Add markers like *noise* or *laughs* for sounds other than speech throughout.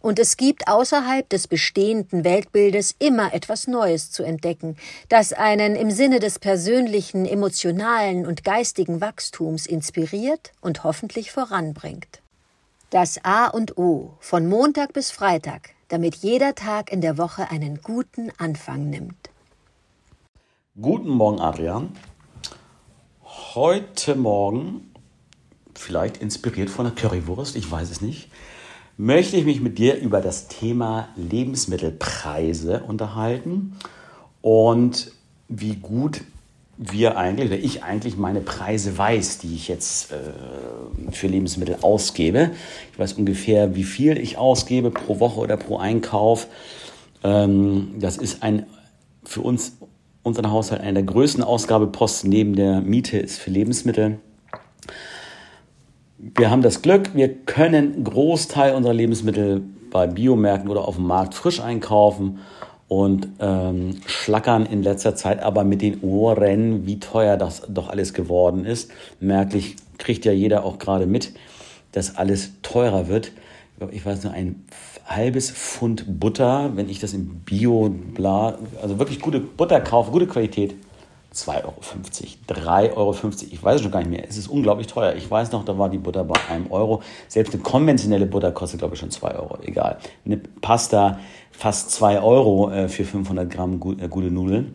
und es gibt außerhalb des bestehenden Weltbildes immer etwas Neues zu entdecken, das einen im Sinne des persönlichen, emotionalen und geistigen Wachstums inspiriert und hoffentlich voranbringt. Das A und O von Montag bis Freitag, damit jeder Tag in der Woche einen guten Anfang nimmt. Guten Morgen, Adrian. Heute Morgen, vielleicht inspiriert von der Currywurst, ich weiß es nicht, möchte ich mich mit dir über das Thema Lebensmittelpreise unterhalten und wie gut wir eigentlich, oder ich eigentlich meine Preise weiß, die ich jetzt äh, für Lebensmittel ausgebe. Ich weiß ungefähr, wie viel ich ausgebe pro Woche oder pro Einkauf. Ähm, das ist ein für uns, unseren Haushalt, einer der größten Ausgabeposten neben der Miete ist für Lebensmittel. Wir haben das Glück, wir können Großteil unserer Lebensmittel bei Biomärkten oder auf dem Markt frisch einkaufen und ähm, schlackern in letzter Zeit aber mit den Ohren, wie teuer das doch alles geworden ist. Merklich kriegt ja jeder auch gerade mit, dass alles teurer wird. Ich weiß nur, ein halbes Pfund Butter, wenn ich das im Bio, also wirklich gute Butter kaufe, gute Qualität, 2,50 Euro, 3,50 Euro, ich weiß es schon gar nicht mehr. Es ist unglaublich teuer. Ich weiß noch, da war die Butter bei einem Euro. Selbst eine konventionelle Butter kostet, glaube ich, schon 2 Euro. Egal. Eine Pasta fast 2 Euro äh, für 500 Gramm gut, äh, gute Nudeln.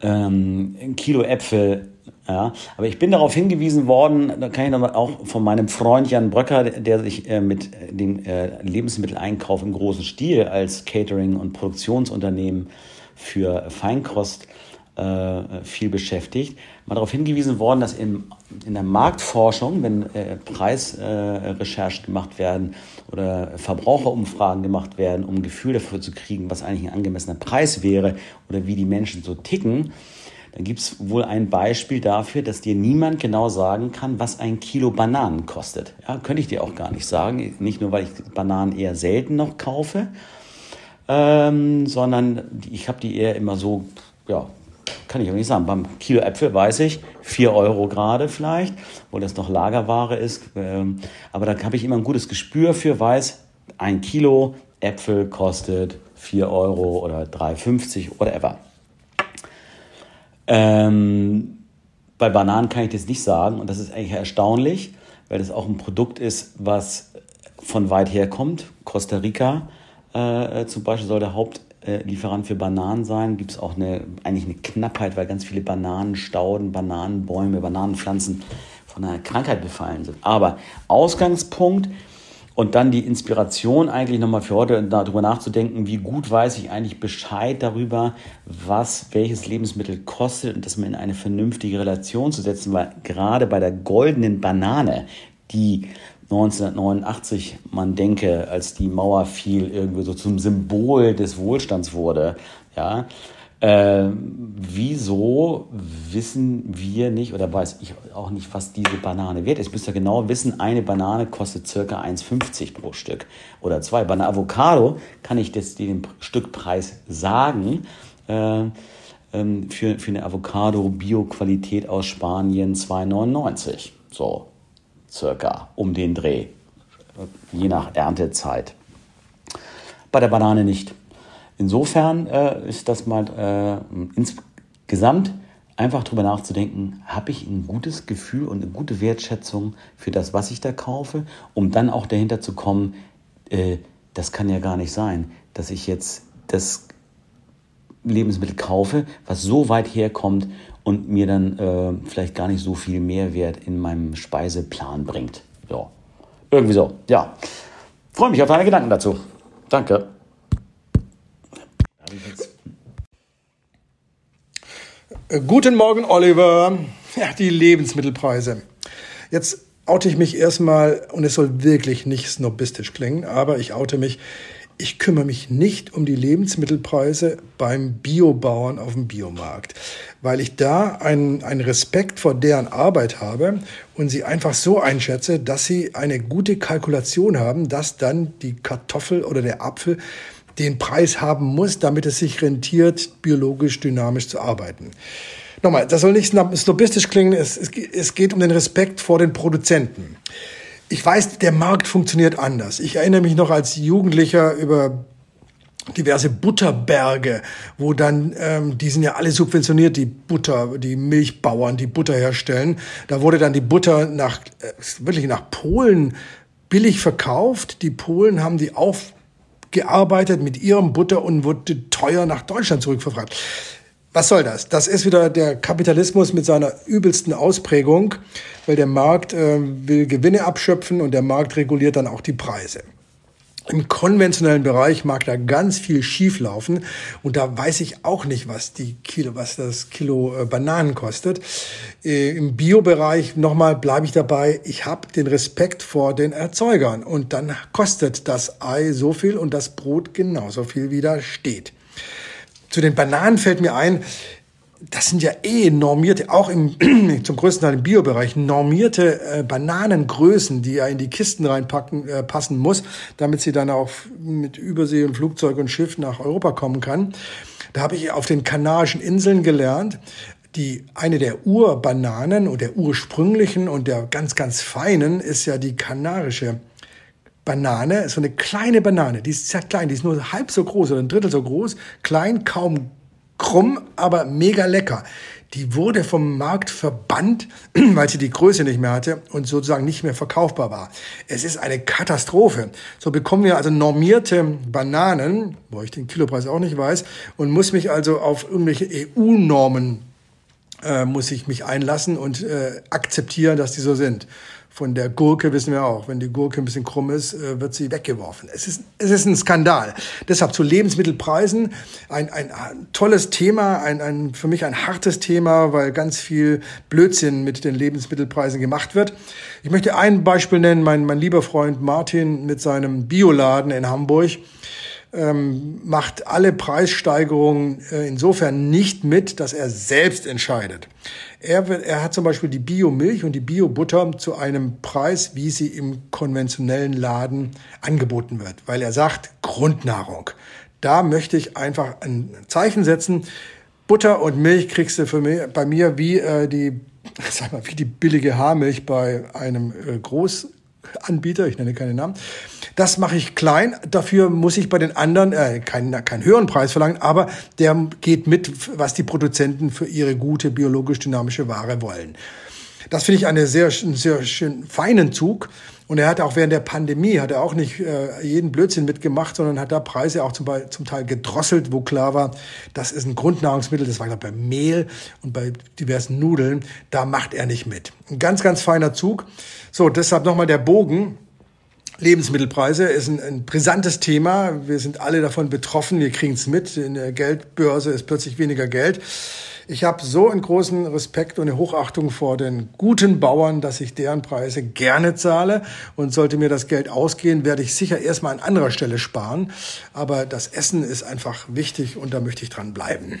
Ähm, ein Kilo Äpfel. Ja, aber ich bin darauf hingewiesen worden, da kann ich noch auch von meinem Freund Jan Bröcker, der sich äh, mit dem äh, Lebensmitteleinkauf im großen Stil als Catering- und Produktionsunternehmen für Feinkost äh, viel beschäftigt, mal darauf hingewiesen worden, dass in, in der Marktforschung, wenn äh, Preisrecherchen äh, gemacht werden oder Verbraucherumfragen gemacht werden, um ein Gefühl dafür zu kriegen, was eigentlich ein angemessener Preis wäre oder wie die Menschen so ticken, dann gibt es wohl ein Beispiel dafür, dass dir niemand genau sagen kann, was ein Kilo Bananen kostet. Ja, könnte ich dir auch gar nicht sagen. Nicht nur, weil ich Bananen eher selten noch kaufe, ähm, sondern ich habe die eher immer so ja, kann ich auch nicht sagen. Beim Kilo Äpfel weiß ich, 4 Euro gerade vielleicht, wo das noch Lagerware ist. Ähm, aber da habe ich immer ein gutes Gespür für, weiß, ein Kilo Äpfel kostet 4 Euro oder 3,50, whatever. Ähm, bei Bananen kann ich das nicht sagen und das ist eigentlich erstaunlich, weil das auch ein Produkt ist, was von weit her kommt. Costa Rica äh, zum Beispiel soll der Haupt äh, Lieferant für Bananen sein. Gibt es auch eine, eigentlich eine Knappheit, weil ganz viele Bananenstauden, Bananenbäume, Bananenpflanzen von einer Krankheit befallen sind. Aber Ausgangspunkt und dann die Inspiration eigentlich nochmal für heute darüber nachzudenken, wie gut weiß ich eigentlich Bescheid darüber, was welches Lebensmittel kostet und das mal in eine vernünftige Relation zu setzen, weil gerade bei der goldenen Banane, die 1989 man denke, als die Mauer fiel, irgendwie so zum Symbol des Wohlstands wurde. Ja, äh, wieso wissen wir nicht oder weiß ich auch nicht, was diese Banane wert ist? Müsste ja genau wissen, eine Banane kostet circa 1,50 pro Stück oder zwei. Bei einer Avocado kann ich das, den Stückpreis sagen. Äh, für, für eine Avocado Bio-Qualität aus Spanien 2,99. So, circa um den Dreh, je nach Erntezeit. Bei der Banane nicht. Insofern äh, ist das mal äh, insgesamt einfach darüber nachzudenken, habe ich ein gutes Gefühl und eine gute Wertschätzung für das, was ich da kaufe, um dann auch dahinter zu kommen, äh, das kann ja gar nicht sein, dass ich jetzt das Lebensmittel kaufe, was so weit herkommt und mir dann äh, vielleicht gar nicht so viel Mehrwert in meinem Speiseplan bringt. Ja, irgendwie so. Ja, freue mich auf deine Gedanken dazu. Danke. Guten Morgen, Oliver. Ja, die Lebensmittelpreise. Jetzt oute ich mich erstmal, und es soll wirklich nicht snobistisch klingen, aber ich oute mich. Ich kümmere mich nicht um die Lebensmittelpreise beim Biobauern auf dem Biomarkt, weil ich da einen, einen Respekt vor deren Arbeit habe und sie einfach so einschätze, dass sie eine gute Kalkulation haben, dass dann die Kartoffel oder der Apfel den Preis haben muss, damit es sich rentiert, biologisch dynamisch zu arbeiten. Nochmal, das soll nicht snobistisch klingen, es, es, es geht um den Respekt vor den Produzenten. Ich weiß, der Markt funktioniert anders. Ich erinnere mich noch als Jugendlicher über diverse Butterberge, wo dann, ähm, die sind ja alle subventioniert, die Butter, die Milchbauern, die Butter herstellen. Da wurde dann die Butter nach, äh, wirklich nach Polen billig verkauft. Die Polen haben die aufgearbeitet mit ihrem Butter und wurde teuer nach Deutschland zurückverfragt. Was soll das? Das ist wieder der Kapitalismus mit seiner übelsten Ausprägung, weil der Markt äh, will Gewinne abschöpfen und der Markt reguliert dann auch die Preise. Im konventionellen Bereich mag da ganz viel schieflaufen und da weiß ich auch nicht, was die Kilo, was das Kilo äh, Bananen kostet. Äh, Im Biobereich nochmal bleibe ich dabei. Ich habe den Respekt vor den Erzeugern und dann kostet das Ei so viel und das Brot genauso viel, wie da steht. Zu den Bananen fällt mir ein, das sind ja eh normierte, auch im, *clears throat* zum größten Teil im Biobereich, normierte äh, Bananengrößen, die ja in die Kisten reinpacken, äh, passen muss, damit sie dann auch mit Übersee und Flugzeug und Schiff nach Europa kommen kann. Da habe ich auf den Kanarischen Inseln gelernt, die eine der Urbananen und der ursprünglichen und der ganz, ganz feinen ist ja die kanarische Banane, so eine kleine Banane, die ist sehr klein, die ist nur halb so groß oder ein Drittel so groß, klein, kaum krumm, aber mega lecker. Die wurde vom Markt verbannt, *clears throat* weil sie die Größe nicht mehr hatte und sozusagen nicht mehr verkaufbar war. Es ist eine Katastrophe. So bekommen wir also normierte Bananen, wo ich den Kilopreis auch nicht weiß, und muss mich also auf irgendwelche EU-Normen äh, muss ich mich einlassen und äh, akzeptieren, dass die so sind. Von der Gurke wissen wir auch, wenn die Gurke ein bisschen krumm ist, äh, wird sie weggeworfen. Es ist, es ist ein Skandal. Deshalb zu Lebensmittelpreisen ein, ein, ein tolles Thema, ein, ein, für mich ein hartes Thema, weil ganz viel Blödsinn mit den Lebensmittelpreisen gemacht wird. Ich möchte ein Beispiel nennen, mein, mein lieber Freund Martin mit seinem Bioladen in Hamburg ähm, macht alle Preissteigerungen äh, insofern nicht mit, dass er selbst entscheidet. Er, er hat zum Beispiel die Biomilch und die Biobutter zu einem Preis, wie sie im konventionellen Laden angeboten wird, weil er sagt, Grundnahrung. Da möchte ich einfach ein Zeichen setzen. Butter und Milch kriegst du für mich, bei mir wie äh, die, *laughs* sag mal, wie die billige Haarmilch bei einem äh, Groß Anbieter, ich nenne keine Namen. Das mache ich klein, dafür muss ich bei den anderen äh, keinen, keinen höheren Preis verlangen, aber der geht mit, was die Produzenten für ihre gute biologisch dynamische Ware wollen. Das finde ich eine sehr, einen sehr schön feinen Zug. Und er hat auch während der Pandemie, hat er auch nicht äh, jeden Blödsinn mitgemacht, sondern hat da Preise auch zum, zum Teil gedrosselt, wo klar war, das ist ein Grundnahrungsmittel, das war glaube bei Mehl und bei diversen Nudeln, da macht er nicht mit. Ein ganz, ganz feiner Zug. So, deshalb nochmal der Bogen. Lebensmittelpreise ist ein, ein brisantes Thema. Wir sind alle davon betroffen. Wir kriegen es mit. In der Geldbörse ist plötzlich weniger Geld. Ich habe so einen großen Respekt und eine Hochachtung vor den guten Bauern, dass ich deren Preise gerne zahle. Und sollte mir das Geld ausgehen, werde ich sicher erstmal an anderer Stelle sparen. Aber das Essen ist einfach wichtig und da möchte ich dran bleiben.